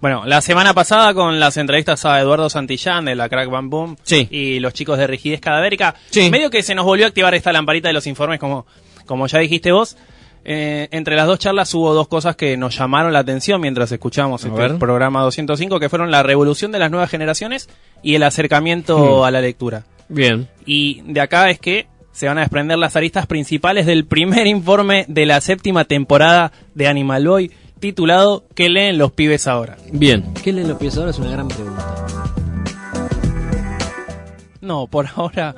Bueno, la semana pasada con las entrevistas a Eduardo Santillán de la Crack Bam Boom Sí. y los chicos de Rigidez Cadavérica, Sí. medio que se nos volvió a activar esta lamparita de los informes, como, como ya dijiste vos. Eh, entre las dos charlas hubo dos cosas que nos llamaron la atención mientras escuchamos A este programa 205, que fueron la revolución de las nuevas generaciones y el acercamiento Hmm. a la lectura. Bien. Y de acá es que se van a desprender las aristas principales del primer informe de la séptima temporada de Animal Boy, titulado ¿Qué leen los pibes ahora? Bien. ¿Qué leen los pies ahora? Es una gran pregunta. No, por ahora.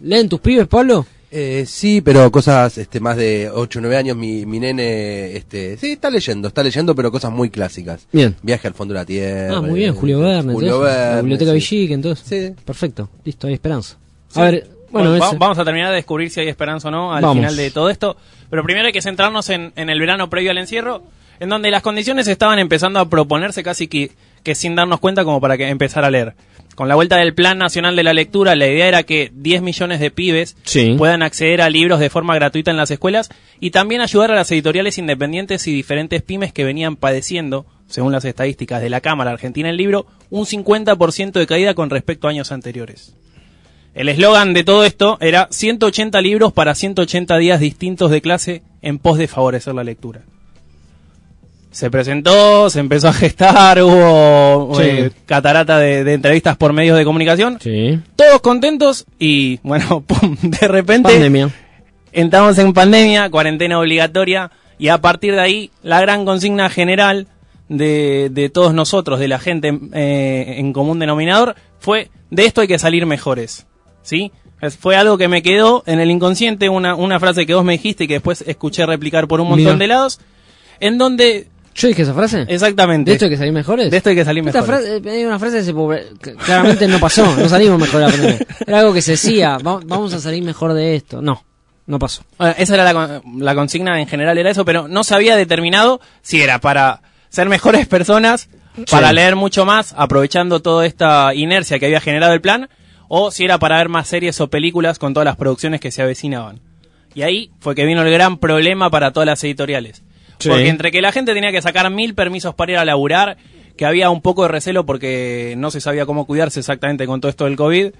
¿Leen tus pibes, Pablo? Eh, sí, pero cosas este, más de 8 o 9 años, mi, mi nene, este, sí, está leyendo, está leyendo, pero cosas muy clásicas. Bien. Viaje al fondo de la Tierra. Ah, muy bien, Julio Verne. Julio. Verne. La biblioteca sí. Villique, entonces. Sí. Perfecto, listo, hay esperanza. Sí. A ver, bueno, Bueno, vamos a terminar de descubrir si hay esperanza o no al Vamos. final de todo esto. Pero primero hay que centrarnos en, en el verano previo al encierro, en donde las condiciones estaban empezando a proponerse casi que, que sin darnos cuenta como para que empezar a leer. Con la vuelta del Plan Nacional de la Lectura, la idea era que 10 millones de pibes Sí. puedan acceder a libros de forma gratuita en las escuelas y también ayudar a las editoriales independientes y diferentes pymes que venían padeciendo, según las estadísticas de la Cámara Argentina del Libro, un 50% de caída con respecto a años anteriores. El eslogan de todo esto era 180 libros para 180 días distintos de clase en pos de favorecer la lectura. Se presentó, se empezó a gestar, hubo Sí. eh, catarata de, de entrevistas por medios de comunicación, Sí. todos contentos y bueno, pum, de repente pandemia. entramos en pandemia, cuarentena obligatoria, y a partir de ahí la gran consigna general de, de todos nosotros, de la gente eh, en común denominador, fue de esto hay que salir mejores. ¿Sí? Fue algo que me quedó en el inconsciente, una, una frase que vos me dijiste y que después escuché replicar por un montón de lados, en donde, ¿Yo dije esa frase? exactamente, ¿De esto hay que salir mejores? de esto hay que salir Esta mejores. frase, eh, una frase que claramente no pasó, no salimos mejor. Era algo que se decía, "Va- vamos a salir mejor de esto. No, no pasó. Bueno, esa era la consigna en general, era eso, pero no se había determinado si era para ser mejores personas, para leer mucho más, aprovechando toda esta inercia que había generado el plan, o si era para ver más series o películas con todas las producciones que se avecinaban. Y ahí fue que vino el gran problema para todas las editoriales. Sí. Porque entre que la gente tenía que sacar mil permisos para ir a laburar, que había un poco de recelo porque no se sabía cómo cuidarse exactamente con todo esto del COVID,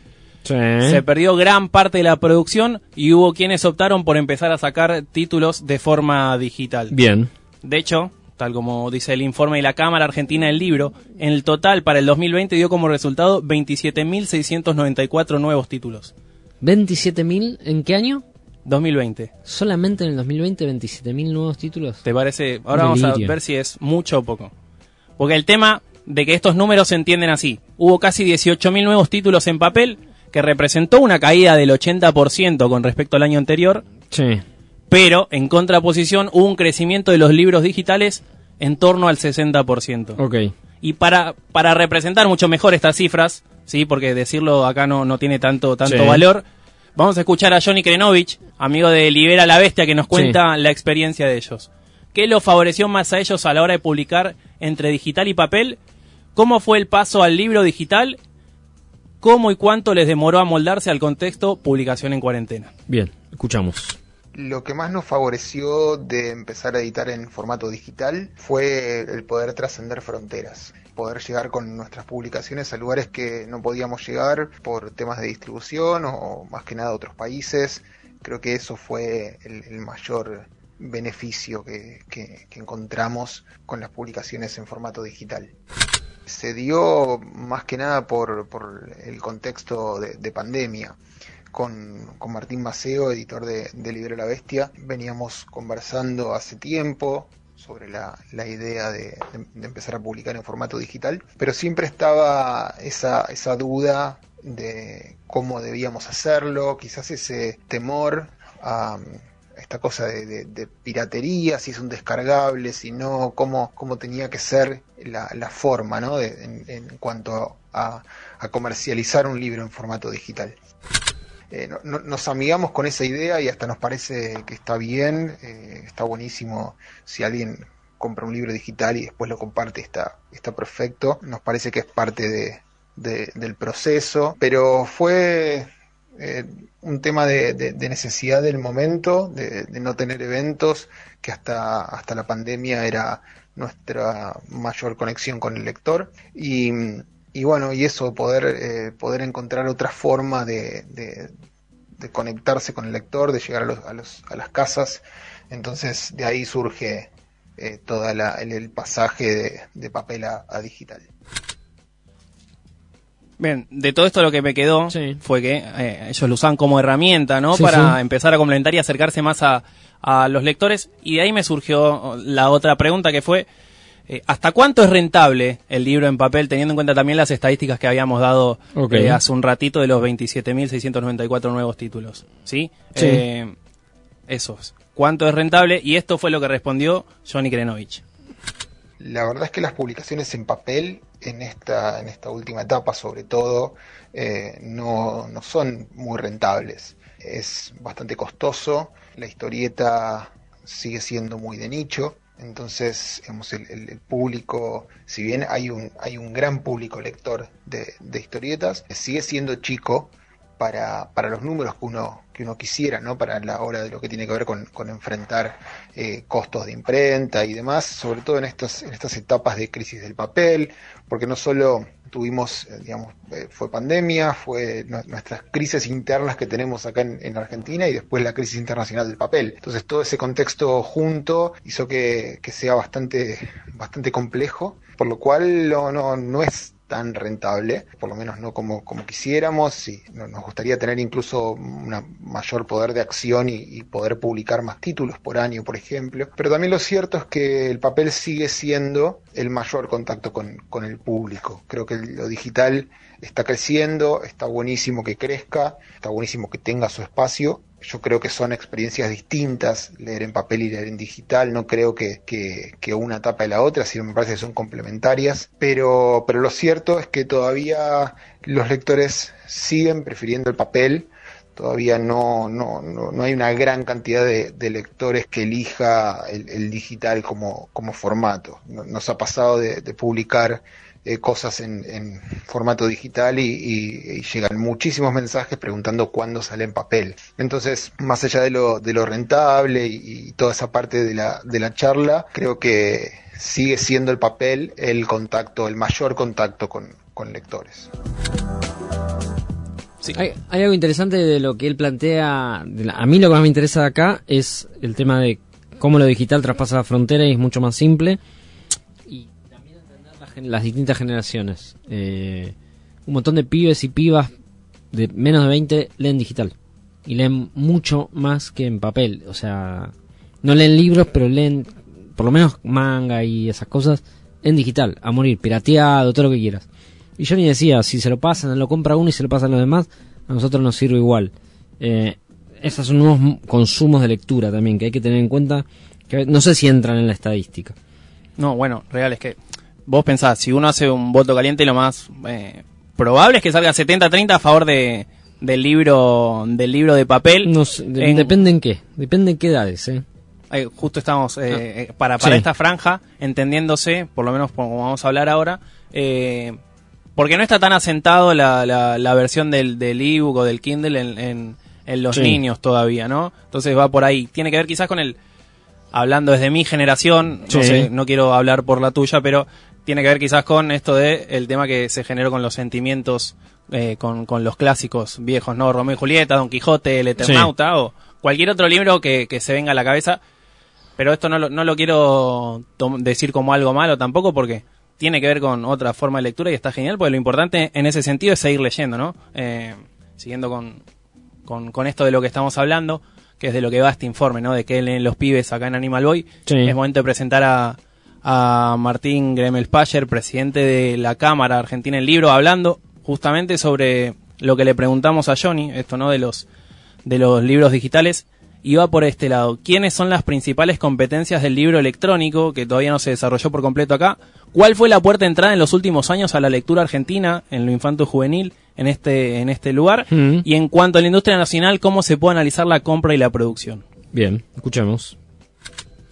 Sí. se perdió gran parte de la producción y hubo quienes optaron por empezar a sacar títulos de forma digital. Bien. De hecho, tal como dice el informe de la Cámara Argentina del Libro, en el total para el 2020 dio como resultado 27.694 nuevos títulos. ¿27.000 en qué año? 2020. Solamente en el 2020 27.000 nuevos títulos. ¿Te parece? Ahora vamos a ver si es mucho o poco. Porque el tema de que estos números se entienden así. Hubo casi 18.000 nuevos títulos en papel, que representó una caída del 80% con respecto al año anterior, Sí. pero en contraposición hubo un crecimiento de los libros digitales en torno al 60%. Ok. Y para, para representar mucho mejor estas cifras, sí, porque decirlo acá no, no tiene tanto, tanto Sí. valor, vamos a escuchar a Johnny Krenovich, amigo de Libera la Bestia, que nos cuenta la experiencia de ellos. ¿Qué los favoreció más a ellos a la hora de publicar entre digital y papel? ¿Cómo fue el paso al libro digital? ¿Cómo y cuánto les demoró a moldarse al contexto publicación en cuarentena? Bien. Escuchamos. Lo que más nos favoreció de empezar a editar en formato digital fue el poder trascender fronteras, poder llegar con nuestras publicaciones a lugares que no podíamos llegar por temas de distribución o más que nada a otros países. Creo que eso fue el, mayor beneficio que, que- encontramos con las publicaciones en formato digital. Se dio más que nada por, por el contexto de, de pandemia con, con Martín Maceo, editor de, de Libro La Bestia. Veníamos conversando hace tiempo sobre la, la idea de, empezar a publicar en formato digital, pero siempre estaba esa, esa duda de cómo debíamos hacerlo, quizás ese temor a esta cosa de, de- de piratería, si es un descargable, si no, cómo, cómo tenía que ser la, la forma ¿no? de- en, en cuanto a, a comercializar un libro en formato digital. Eh, no- no- nos amigamos con esa idea y hasta nos parece que está bien, eh, está buenísimo si alguien compra un libro digital y después lo comparte, está, está perfecto. Nos parece que es parte de, de- del proceso, pero fue eh, un tema de, de- necesidad del momento, de no tener eventos, que hasta, hasta la pandemia era nuestra mayor conexión con el lector y, y bueno, y eso, poder, eh, poder encontrar otra forma de, de, conectarse con el lector, de llegar a, los, a, los, a las casas, entonces de ahí surge eh, todo el, pasaje de, papel a, digital. Bien, de todo esto lo que me quedó fue que eh, ellos lo usaban como herramienta, ¿no? Para empezar a complementar y acercarse más a, a los lectores. Y de ahí me surgió la otra pregunta que fue, eh, ¿hasta cuánto es rentable el libro en papel, teniendo en cuenta también las estadísticas que habíamos dado eh, hace un ratito de los 27.694 nuevos títulos? ¿Sí? sí. Eh, esos. ¿Cuánto es rentable? Y esto fue lo que respondió Johnny Krenovich. La verdad es que las publicaciones en papel, en esta, en esta última etapa sobre todo, no, no son muy rentables. Es bastante costoso la historieta sigue siendo muy de nicho, entonces el, público, si bien hay un, hay un gran público lector de, historietas, sigue siendo chico para, para, los números que uno, que uno quisiera, ¿no? para la hora de lo que tiene que ver con, enfrentar eh, costos de imprenta y demás, sobre todo en, estos, en estas etapas de crisis del papel, porque no solo tuvimos, eh, digamos, eh, fue pandemia, fue nuestras crisis internas que tenemos acá en, Argentina y después la crisis internacional del papel. Entonces todo ese contexto junto hizo que, que sea bastante, bastante complejo, por lo cual no, no, no es tan rentable, por lo menos no como, como quisiéramos, y nos gustaría tener incluso un mayor poder de acción y, poder publicar más títulos por año, por ejemplo. Pero también lo cierto es que el papel sigue siendo el mayor contacto con, con el público. Creo que lo digital está creciendo, está buenísimo que crezca, está buenísimo que tenga su espacio, yo creo que son experiencias distintas, leer en papel y leer en digital, no creo que, que, una tapa de la otra, sino me parece que son complementarias, pero, pero lo cierto es que todavía los lectores siguen prefiriendo el papel, todavía no, no, no, hay una gran cantidad de, lectores que elija el, digital como, como formato. Nos ha pasado de publicar eh, cosas en, formato digital y, llegan muchísimos mensajes preguntando cuándo sale en papel. Entonces, más allá de lo, de lo rentable y, toda esa parte de la, de la charla, creo que sigue siendo el papel el contacto, el mayor contacto con, lectores. Hay, algo interesante de lo que él plantea. a mí lo que más me interesa de acá es el tema de cómo lo digital traspasa la frontera y es mucho más simple las distintas generaciones. Eh, un montón de pibes y pibas de menos de 20 leen digital. Y leen mucho más que en papel. O sea, no leen libros, pero leen por lo menos manga y esas cosas en digital. A morir, pirateado, todo lo que quieras. Y yo ni decía, si se lo pasan, lo compra uno y se lo pasan los demás, a nosotros nos sirve igual. Eh, esos son nuevos consumos de lectura también que hay que tener en cuenta. Que no sé si entran en la estadística. No, bueno, real es que vos pensás, si uno hace un voto caliente, lo más eh, probable es que salga 70-30 a favor de, del libro del libro de papel. No, Depende en qué, depende en qué edades. ¿eh? justo estamos eh, ah. eh, para, para esta franja, entendiéndose, por lo menos como vamos a hablar ahora, porque no está tan asentado la, la, versión del, del ebook o del Kindle en, en, los niños todavía, ¿no? Entonces va por ahí. Tiene que ver quizás con el hablando desde mi generación, no sé, no quiero hablar por la tuya, pero tiene que ver quizás con esto de el tema que se generó con los sentimientos, eh, con, con, los clásicos viejos, ¿no? Romeo y Julieta, Don Quijote, El Eternauta o cualquier otro libro que, que, se venga a la cabeza. Pero esto no lo, no lo quiero decir como algo malo tampoco porque tiene que ver con otra forma de lectura y está genial porque lo importante en ese sentido es seguir leyendo, ¿no? Eh, siguiendo con, con, con esto de lo que estamos hablando, que es de lo que va este informe, ¿no? De que leen los pibes acá en Animal Boy. Es momento de presentar a, a Martín Gremelspacher, presidente de la Cámara Argentina del Libro, hablando justamente sobre lo que le preguntamos a Johnny, esto no de los de los libros digitales, y va por este lado. ¿Quiénes son las principales competencias del libro electrónico que todavía no se desarrolló por completo acá? ¿Cuál fue la puerta de entrada en los últimos años a la lectura argentina en lo infanto juvenil en este en este lugar? Mm. Y en cuanto a la industria nacional, ¿cómo se puede analizar la compra y la producción? Bien, escuchemos.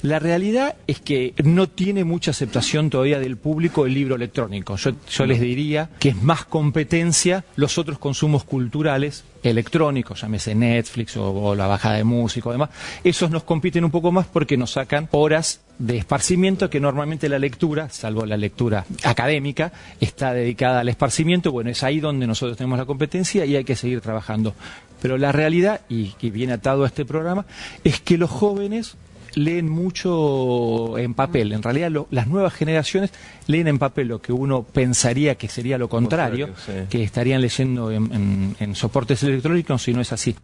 La realidad es que no tiene mucha aceptación todavía del público el libro electrónico. Yo, yo les diría que es más competencia los otros consumos culturales electrónicos, llámese Netflix o, o la bajada de música o demás. Esos nos compiten un poco más porque nos sacan horas de esparcimiento que normalmente la lectura, salvo la lectura académica, está dedicada al esparcimiento. Bueno, es ahí donde nosotros tenemos la competencia y hay que seguir trabajando. Pero la realidad, y que viene atado a este programa, es que los jóvenes leen mucho en papel. En realidad, lo- las nuevas generaciones leen en papel lo que uno pensaría que sería lo contrario, Contrario, sí. que estarían leyendo en, en- en soportes electrónicos, y no es así.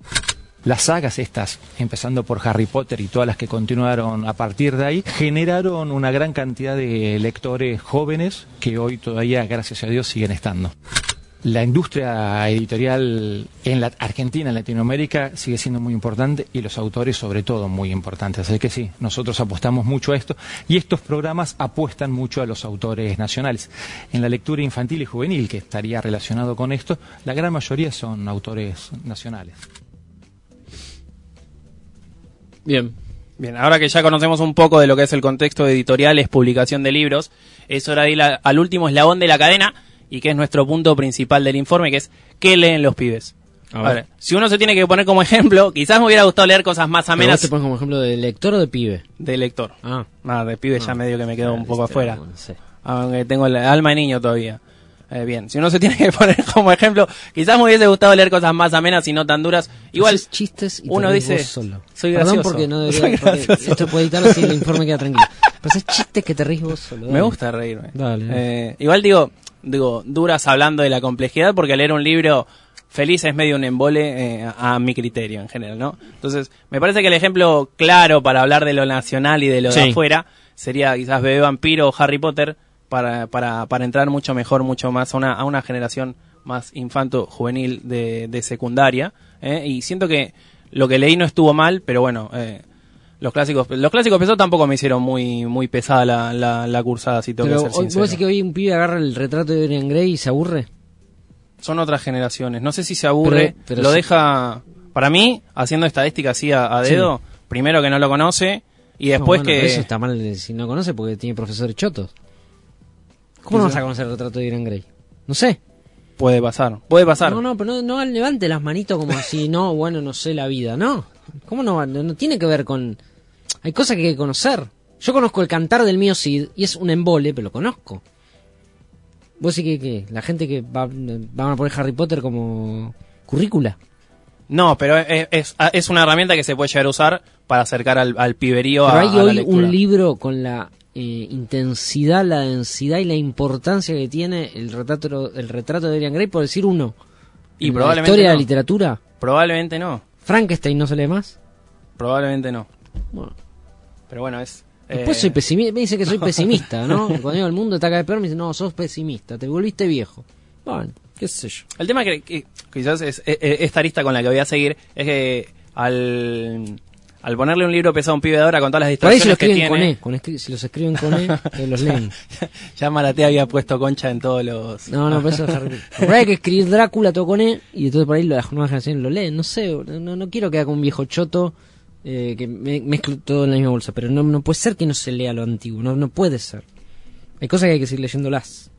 Las sagas estas, empezando por Harry Potter y todas las que continuaron a partir de ahí, generaron una gran cantidad de lectores jóvenes que hoy todavía, gracias a Dios, siguen estando. La industria editorial en la Argentina, en Latinoamérica, sigue siendo muy importante y los autores sobre todo muy importantes. Así que sí, nosotros apostamos mucho a esto y estos programas apuestan mucho a los autores nacionales. En la lectura infantil y juvenil, que estaría relacionado con esto, la gran mayoría son autores nacionales. Bien. Bien, ahora que ya conocemos un poco de lo que es el contexto editorial, es publicación de libros, es hora de ir al último eslabón de la cadena y que es nuestro punto principal del informe, que es ¿qué leen los pibes? A A ver. ver, si uno se tiene que poner como ejemplo, quizás me hubiera gustado leer cosas más amenas te pones como ejemplo de lector o de pibe. de lector. Ah. Ah, de pibe ya medio que me quedo un poco Este, afuera, no sé. aunque tengo el alma de niño todavía. Eh, bien, si uno se tiene que poner como ejemplo, quizás me hubiese gustado leer cosas más amenas y no tan duras. Igual, Haces chistes y uno dice, vos solo. soy Perdón gracioso. porque no debería, porque esto puede editarlo así el informe queda tranquilo. Pero haces chistes que te reís vos solo. Me gusta reírme. Dale. Eh, igual digo, digo, duras hablando de la complejidad porque leer un libro feliz es medio un embole eh, a, a mi criterio en general, ¿no? Entonces, me parece que el ejemplo claro para hablar de lo nacional y de lo de afuera sería quizás Bebé Vampiro o Harry Potter para, para, para entrar mucho mejor, mucho más a una, a una generación más infanto-juvenil de, de secundaria. ¿eh? Y siento que lo que leí no estuvo mal, pero bueno, eh, los clásicos los clásicos pesados tampoco me hicieron muy muy pesada la, la, la cursada, si tengo Pero que ser hoy- sincero. vos decís que hoy un pibe agarra el retrato de Dorian Gray y se aburre. Son otras generaciones. No sé si se aburre, Pero- pero lo sí. deja... Para mí, haciendo estadística así a, a dedo, primero que no lo conoce y después No, bueno, que... Eso está mal eh, si no conoce porque tiene profesores chotos. ¿Cómo no vas a conocer el retrato de Dorian Gray? No sé. Puede pasar, puede pasar. No, no, pero no, no levante las manitos como si no, bueno, no sé la vida. No. ¿Cómo no? No, no tiene que ver con. Hay cosas que hay que conocer. Yo conozco el cantar del mío Cid y es un embole, pero lo conozco. Vos sí que, que la gente que va, van a poner Harry Potter como currícula. No, pero es, es, es una herramienta que se puede llegar a usar para acercar al, al piberío Pero a, hay a la hoy lectura. un libro con la eh, intensidad, la densidad y la importancia que tiene el retrato, el retrato de Dorian Gray, por decir uno. Y En probablemente La historia de la literatura. Probablemente no, Frankenstein no se lee más. probablemente no. Bueno. Pero bueno, es... Después eh, soy pesimista, me dice que soy pesimista, ¿no? Cuando digo el mundo está cada vez peor, me dice, no, sos pesimista, te volviste viejo. Bueno, qué sé yo. El tema que, que quizás es, e- e- esta lista con la que voy a seguir es que al, al ponerle un libro pesado a un pibe de ahora con todas las Por ahí lo distracciones que escriben con tiene... E, con escri- si los escriben con E, los leen. ya Maratea había puesto concha en todos los... No, no, por eso es Harry. Por ahí hay que escribir Drácula todo con E, y entonces por ahí las nuevas generaciones lo leen. No sé, no, no quiero quedar con un viejo choto eh, que me, mezcle todo en la misma bolsa, pero no, no puede ser que no se lea lo antiguo, no, no puede ser. Hay cosas que hay que seguir leyéndolas.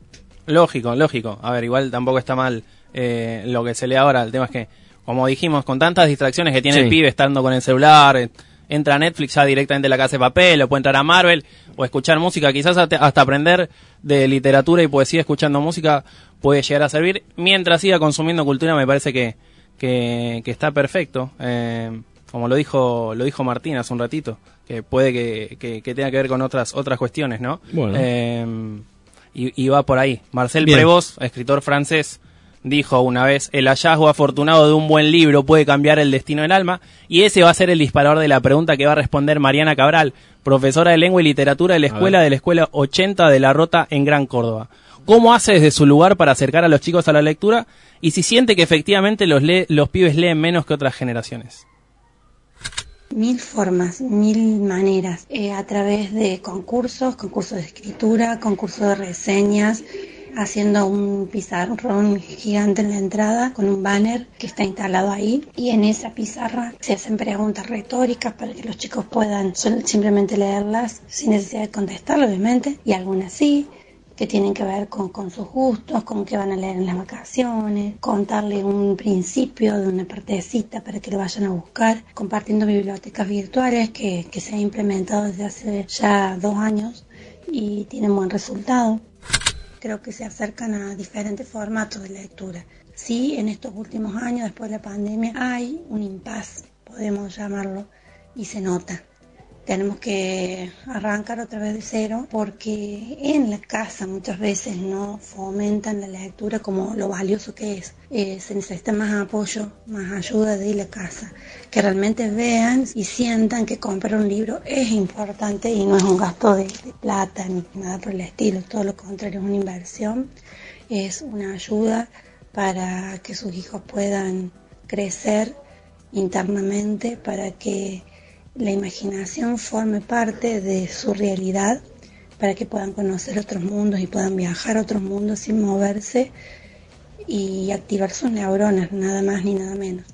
Lógico, lógico. A ver, igual tampoco está mal eh, lo que se lee ahora. El tema es que, como dijimos, con tantas distracciones que tiene Sí. el pibe estando con el celular, eh, entra a Netflix ya directamente a la casa de papel, o puede entrar a Marvel, o escuchar música, quizás hasta hasta aprender de literatura y poesía escuchando música puede llegar a servir. Mientras siga consumiendo cultura me parece que, que, que está perfecto. Eh, como lo dijo, lo dijo Martín hace un ratito, que puede que, que- que tenga que ver con otras, otras cuestiones, ¿no? Bueno. Eh, y, y va por ahí. Marcel Bien. Prevost, escritor francés, dijo una vez, el hallazgo afortunado de un buen libro puede cambiar el destino del alma, y ese va a ser el disparador de la pregunta que va a responder Mariana Cabral, profesora de lengua y literatura de la escuela de la escuela 80 de la Rota en Gran Córdoba. ¿Cómo hace desde su lugar para acercar a los chicos a la lectura? Y si siente que efectivamente los, lee- los pibes leen menos que otras generaciones. Mil formas, mil maneras, eh, a través de concursos, concursos de escritura, concursos de reseñas, haciendo un pizarrón gigante en la entrada con un banner que está instalado ahí y en esa pizarra se hacen preguntas retóricas para que los chicos puedan simplemente leerlas sin necesidad de contestar, obviamente, y algunas sí que tienen que ver con, sus gustos, con qué van a leer en las vacaciones, contarle un principio de una partecita para que lo vayan a buscar, compartiendo bibliotecas virtuales que, que se ha implementado desde hace ya dos años y tienen buen resultado. Creo que se acercan a diferentes formatos de lectura. Sí, en estos últimos años, después de la pandemia, hay un impas, podemos llamarlo, y se nota tenemos que arrancar otra vez de cero porque en la casa muchas veces no fomentan la lectura como lo valioso que es. Eh, se necesita más apoyo, más ayuda de la casa, que realmente vean y sientan que comprar un libro es importante y no es un gasto de, de plata ni nada por el estilo, todo lo contrario, es una inversión, es una ayuda para que sus hijos puedan crecer internamente, para que la imaginación forme parte de su realidad para que puedan conocer otros mundos y puedan viajar a otros mundos sin moverse y activar sus neuronas, nada más ni nada menos.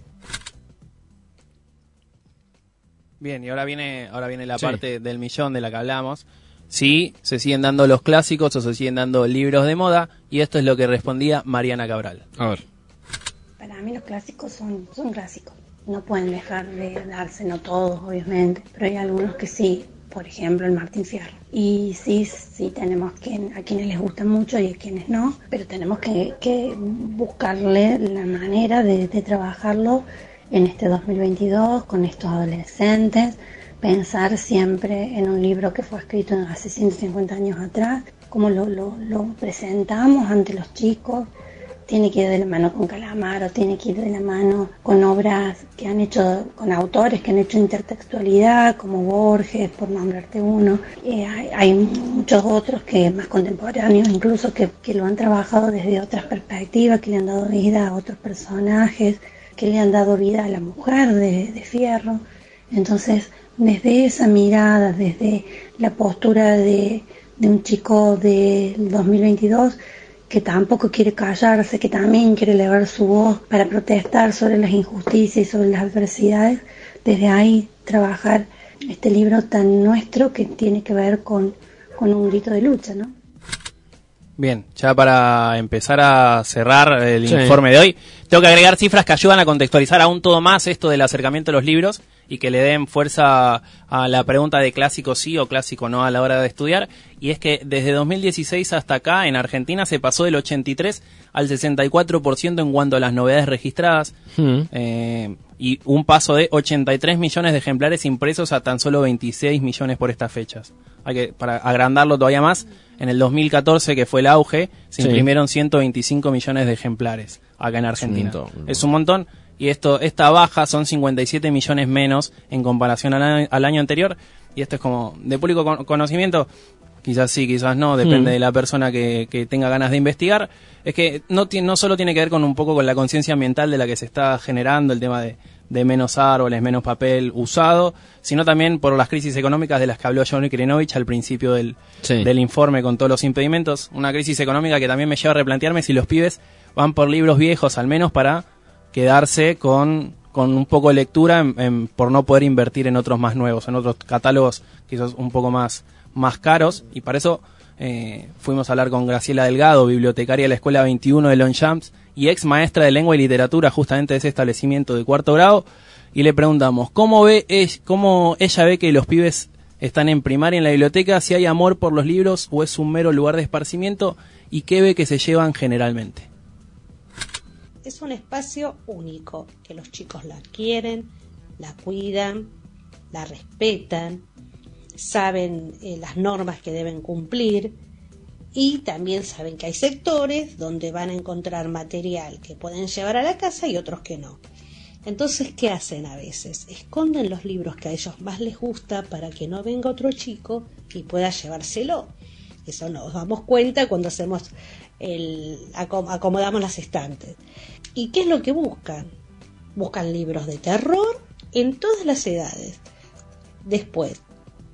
Bien, y ahora viene, ahora viene la parte del millón de la que hablamos. Sí, se siguen dando los clásicos o se siguen dando libros de moda, y esto es lo que respondía Mariana Cabral. A ver. Para mí los clásicos son, son clásicos no pueden dejar de darse, no todos obviamente, pero hay algunos que sí, por ejemplo el Martín Fierro. Y sí, sí tenemos que, a quienes les gusta mucho y a quienes no, pero tenemos que, que buscarle la manera de, trabajarlo en este 2022 con estos adolescentes, pensar siempre en un libro que fue escrito hace 150 años atrás, cómo lo, lo presentamos ante los chicos, tiene que ir de la mano con Calamaro, tiene que ir de la mano con obras que han hecho, con autores que han hecho intertextualidad, como Borges, por nombrarte uno. Eh, hay, muchos otros que más contemporáneos, incluso que, que lo han trabajado desde otras perspectivas, que le han dado vida a otros personajes, que le han dado vida a la mujer de, de Fierro. Entonces, desde esa mirada, desde la postura de, de un chico del 2022, que tampoco quiere callarse, que también quiere elevar su voz para protestar sobre las injusticias y sobre las adversidades, desde ahí trabajar este libro tan nuestro que tiene que ver con, con un grito de lucha, ¿no? Bien, ya para empezar a cerrar el sí. informe de hoy, tengo que agregar cifras que ayudan a contextualizar aún todo más esto del acercamiento a los libros y que le den fuerza a la pregunta de clásico sí o clásico no a la hora de estudiar. Y es que desde 2016 hasta acá en Argentina se pasó del 83 al 64% en cuanto a las novedades registradas. Mm. Eh, y un paso de 83 millones de ejemplares impresos a tan solo 26 millones por estas fechas. Hay que, para agrandarlo todavía más, en el 2014, que fue el auge, se sí. imprimieron 125 millones de ejemplares acá en Argentina. Es un montón. Es un montón y esto esta baja son 57 millones menos en comparación al año, al año anterior y esto es como de público con, conocimiento quizás sí, quizás no, depende mm. de la persona que, que, tenga ganas de investigar, es que no, no solo tiene que ver con un poco con la conciencia ambiental de la que se está generando, el tema de, de, menos árboles, menos papel usado, sino también por las crisis económicas de las que habló Johnny Krenovich al principio del, sí. del informe con todos los impedimentos, una crisis económica que también me lleva a replantearme si los pibes van por libros viejos al menos para quedarse con, con un poco de lectura en, por no poder invertir en otros más nuevos, en otros catálogos quizás un poco más, más caros. Y para eso eh, fuimos a hablar con Graciela Delgado, bibliotecaria de la Escuela 21 de Longchamps y ex maestra de lengua y literatura justamente de ese establecimiento de cuarto grado. Y le preguntamos, ¿cómo, ve, cómo ella ve que los pibes están en primaria en la biblioteca? Si hay amor por los libros o es un mero lugar de esparcimiento y qué ve que se llevan generalmente es un espacio único, que los chicos la quieren, la cuidan, la respetan, saben eh, las normas que deben cumplir y también saben que hay sectores donde van a encontrar material que pueden llevar a la casa y otros que no. Entonces, ¿qué hacen a veces? Esconden los libros que a ellos más les gusta para que no venga otro chico y pueda llevárselo. Eso nos damos cuenta cuando hacemos acomodamos las estantes. ¿Y qué es lo que buscan? Buscan libros de terror en todas las edades. Después,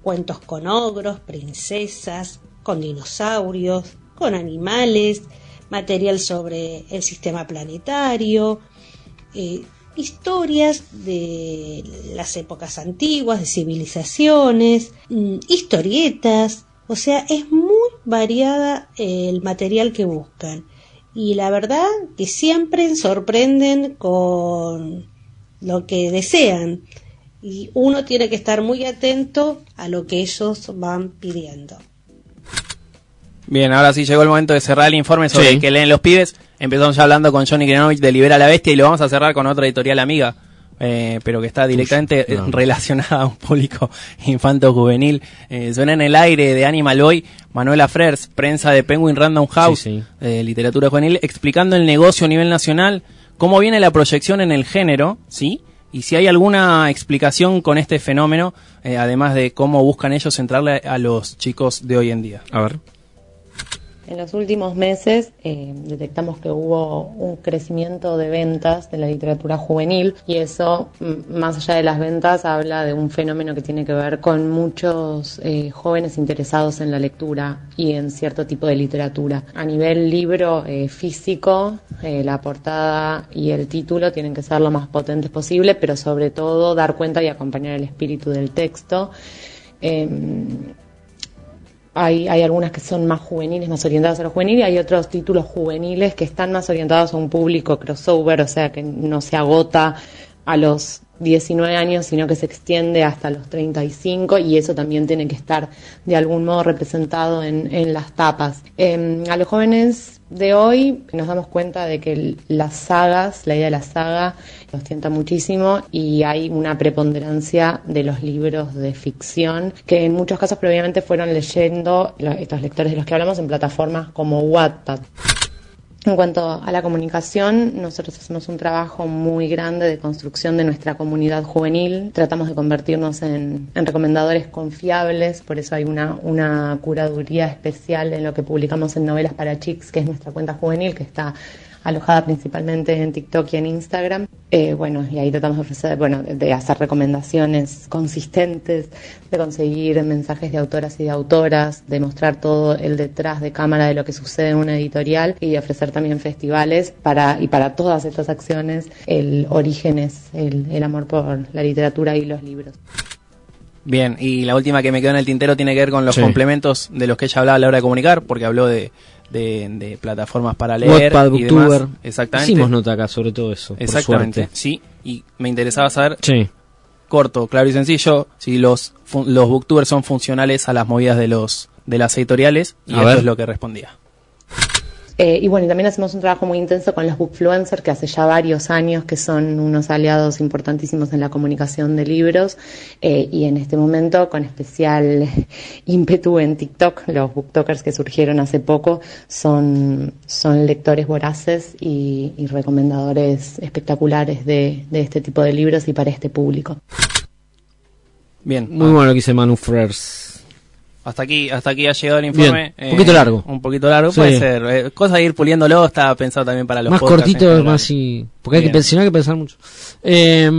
cuentos con ogros, princesas, con dinosaurios, con animales, material sobre el sistema planetario, eh, historias de las épocas antiguas, de civilizaciones, mm, historietas, o sea, es muy variada el material que buscan. Y la verdad que siempre sorprenden con lo que desean. Y uno tiene que estar muy atento a lo que ellos van pidiendo. Bien, ahora sí llegó el momento de cerrar el informe sobre Sí. el que leen los pibes. Empezamos ya hablando con Johnny Krenovich de Libera la Bestia y lo vamos a cerrar con otra editorial amiga, eh, pero que está directamente eh, no. relacionada a un público infanto-juvenil. Eh, suena en el aire de Animal Boy, Manuela Frers, prensa de Penguin Random House, Sí, sí. eh, literatura juvenil, explicando el negocio a nivel nacional, cómo viene la proyección en el género, ¿sí? Y si hay alguna explicación con este fenómeno, además de cómo buscan ellos entrarle a los chicos de hoy en día. A ver. En los últimos meses eh, detectamos que hubo un crecimiento de ventas de la literatura juvenil y eso, mm, más allá de las ventas, habla de un fenómeno que tiene que ver con muchos eh, jóvenes interesados en la lectura y en cierto tipo de literatura. A nivel libro eh, físico, la portada y el título tienen que ser lo más potentes posible, pero sobre todo dar cuenta y acompañar el espíritu del texto. Em, hay, hay algunas que son más juveniles, más orientadas a lo juvenil, y hay otros títulos juveniles que están más orientados a un público crossover, o sea, que no se agota a los 19 años, sino que se extiende hasta los 35 y eso también tiene que estar de algún modo representado en, en las tapas. Eh, a los jóvenes de hoy nos damos cuenta de que las sagas, la idea de la saga, los tienta muchísimo y hay una preponderancia de los libros de ficción que en muchos casos previamente fueron leyendo estos lectores de los que hablamos en plataformas como Wattpad. En cuanto a la comunicación, nosotros hacemos un trabajo muy grande de construcción de nuestra comunidad juvenil. Tratamos de convertirnos en, en recomendadores confiables, por eso hay una, una curaduría especial en lo que publicamos en Novelas para Chicks, que es nuestra cuenta juvenil, que está alojada principalmente en TikTok y en Instagram. Eh, bueno, y ahí tratamos de ofrecer, bueno, de- hacer recomendaciones consistentes, de conseguir mensajes de autoras y de autoras, de mostrar todo el detrás de cámara de lo que sucede en una editorial y de ofrecer también festivales para, y para todas estas acciones el origen es el, el amor por la literatura y los libros. Bien, y la última que me quedó en el tintero tiene que ver con los Sí. complementos de los que ella hablaba a la hora de comunicar, porque habló de, de, de plataformas para leer Wattpad, y demás. Booktuber. Exactamente. Hicimos nota acá sobre todo eso. Exactamente, sí. Y me interesaba saber, Sí. corto, claro y sencillo, si los, los booktubers son funcionales a las movidas de los de las editoriales, y A eso ver. es lo que respondía. Eh, y bueno, y también hacemos un trabajo muy intenso con los bookfluencers, que hace ya varios años que son unos aliados importantísimos en la comunicación de libros. eh, y en este momento, con especial ímpetu en TikTok, los booktokers que surgieron hace poco son, son lectores voraces y, y recomendadores espectaculares de, de este tipo de libros y para este público. Bien, Muy bueno lo que dice Manu Frers. Hasta aquí hasta aquí ha llegado el informe. Bien, un poquito largo. Un poquito largo, Sí. puede ser. eh, cosa de ir puliéndolo, está pensado también para los más cortito, más y... Porque hay que pensar, hay que pensar mucho. Eh,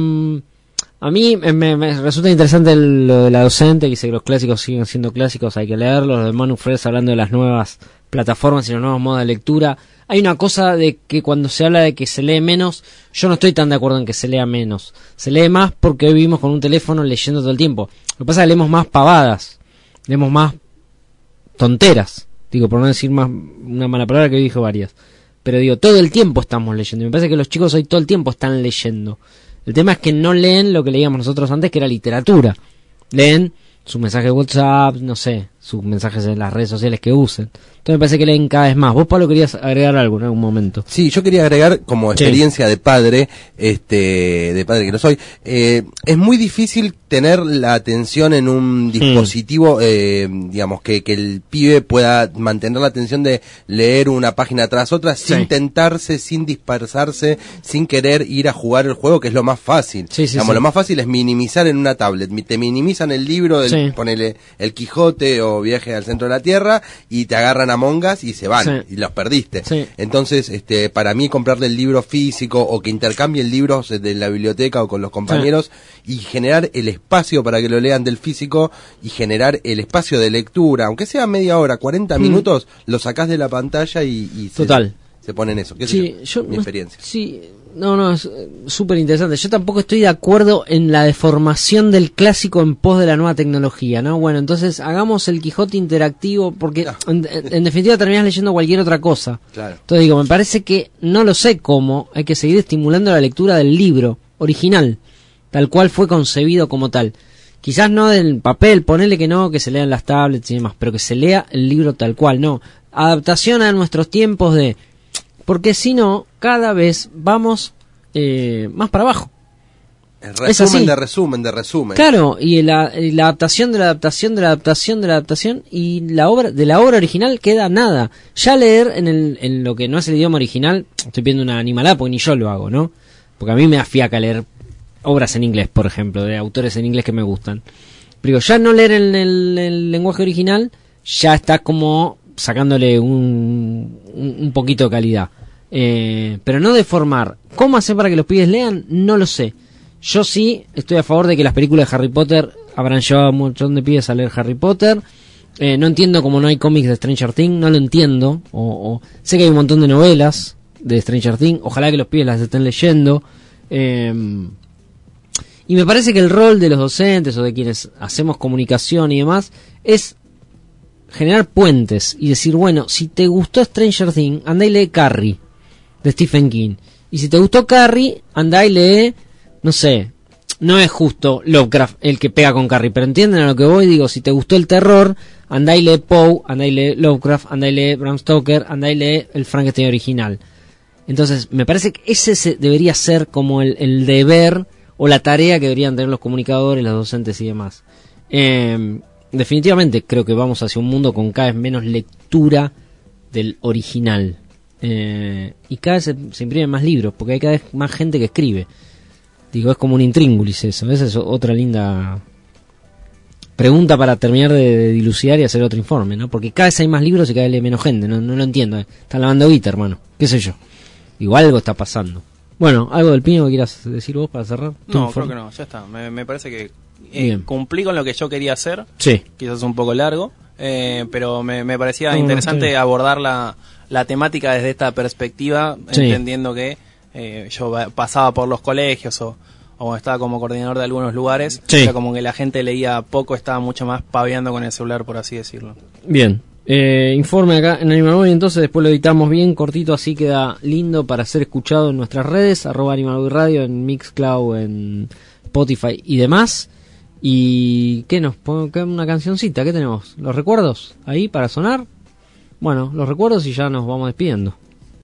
a mí me, me- resulta interesante el- lo de la docente, que dice que los clásicos siguen siendo clásicos, hay que leerlos. Lo de Manu Frers hablando de las nuevas plataformas y los nuevos modos de lectura. Hay una cosa de que cuando se habla de que se lee menos, yo no estoy tan de acuerdo en que se lea menos. Se lee más porque hoy vivimos con un teléfono leyendo todo el tiempo. Lo que pasa es que leemos más pavadas, leemos más tonteras. Digo, por no decir más una mala palabra que hoy dijo varias. Pero digo, todo el tiempo estamos leyendo. Y me parece que los chicos hoy todo el tiempo están leyendo. El tema es que no leen lo que leíamos nosotros antes, que era literatura. Leen sus mensajes de WhatsApp, no sé, sus mensajes en las redes sociales que usen. Entonces me parece que leen cada vez más. Vos, Pablo, querías agregar algo en algún momento. Sí, yo quería agregar como Sí. experiencia de padre, este, de padre que no soy, eh, es muy difícil tener la atención en un dispositivo, eh, digamos, que, que el pibe pueda mantener la atención de leer una página tras otra sin tentarse, sin dispersarse, sin querer ir a jugar el juego, que es lo más fácil. Sí, sí, digamos, lo más fácil es minimizar en una tablet. Te minimizan el libro, del, Sí. ponele el Quijote o último viaje al centro de la Tierra y te agarran a mongas y se van Sí. y los perdiste. Sí. Entonces, este, para mí comprarle el libro físico o que intercambien libros de la biblioteca o con los compañeros y generar el espacio para que lo lean del físico y generar el espacio de lectura, aunque sea media hora, 40 Mm. minutos, lo sacás de la pantalla y, Total. se ponen eso. ¿Qué sé yo? yo Mi no- experiencia. Sí, no, no, es eh, súper interesante. Yo tampoco estoy de acuerdo en la deformación del clásico en pos de la nueva tecnología, ¿no? Bueno, entonces hagamos el Quijote interactivo porque en, en definitiva terminás leyendo cualquier otra cosa. Claro. Entonces digo, me parece que no lo sé cómo, hay que seguir estimulando la lectura del libro original, tal cual fue concebido como tal. Quizás no del papel, ponele que no, que se lean las tablets y demás, pero que se lea el libro tal cual, no. Adaptación a nuestros tiempos de... Porque si no, cada vez vamos eh, más para abajo. El Es así. resumen de resumen de resumen. Claro, y la, y la adaptación de la adaptación de la adaptación de la adaptación y la obra de la obra original queda nada. Ya leer en, el, en lo que no es el idioma original, estoy pidiendo una animalada porque ni yo lo hago, ¿no? Porque a mí me afiaca leer obras en inglés, por ejemplo, de autores en inglés que me gustan. Pero digo, ya no leer en el, el lenguaje original, ya está como sacándole un, un, poquito de calidad. Eh, pero no deformar. ¿Cómo hacer para que los pibes lean? No lo sé. Yo sí estoy a favor de que las películas de Harry Potter habrán llevado a un montón de pibes a leer Harry Potter. Eh, no entiendo cómo no hay cómics de Stranger Things, no lo entiendo. O, sé que hay un montón de novelas de Stranger Things, ojalá que los pibes las estén leyendo. Eh, y me parece que el rol de los docentes o de quienes hacemos comunicación y demás es generar puentes y decir, bueno, si te gustó Stranger Things, anda y lee Carrie de Stephen King. Y si te gustó Carrie, anda y lee, no sé, no es justo Lovecraft el que pega con Carrie, pero entienden a lo que voy, digo, si te gustó el terror, anda y lee Poe, anda y lee Lovecraft, anda y lee Bram Stoker, anda y lee el Frankenstein original. Entonces, me parece que ese se- debería ser como el, el deber o la tarea que deberían tener los comunicadores, los docentes y demás. Eh, definitivamente creo que vamos hacia un mundo con cada vez menos lectura del original. Eh, y cada vez se, se imprimen más libros, porque hay cada vez más gente que escribe. Digo, es como un intríngulis eso. Esa es otra linda pregunta para terminar de, de dilucidar y hacer otro informe, ¿no? Porque cada vez hay más libros y cada vez lee menos gente. No, no lo entiendo. eh. Están lavando guita, hermano. ¿Qué sé yo? Igual algo está pasando. Bueno, ¿algo del pino que quieras decir vos para cerrar? No, creo que no, ya está. Me, me parece que eh, cumplí con lo que yo quería hacer. Sí. Quizás un poco largo, eh, pero me, me parecía No, no, interesante abordar la, la temática desde esta perspectiva, Sí. entendiendo que eh, yo pasaba por los colegios o, o estaba como coordinador de algunos lugares. Sí. Era como que la gente leía poco, estaba mucho más paveando con el celular, por así decirlo. Bien. Eh, informe acá en Animal Boy, entonces después lo editamos bien cortito, así queda lindo para ser escuchado en nuestras redes, arroba Animal Boy Radio, en Mixcloud, en Spotify y demás. ¿Y qué nos qué, una cancioncita? ¿Qué tenemos? ¿Los recuerdos ahí para sonar? Bueno, los recuerdos y ya nos vamos despidiendo.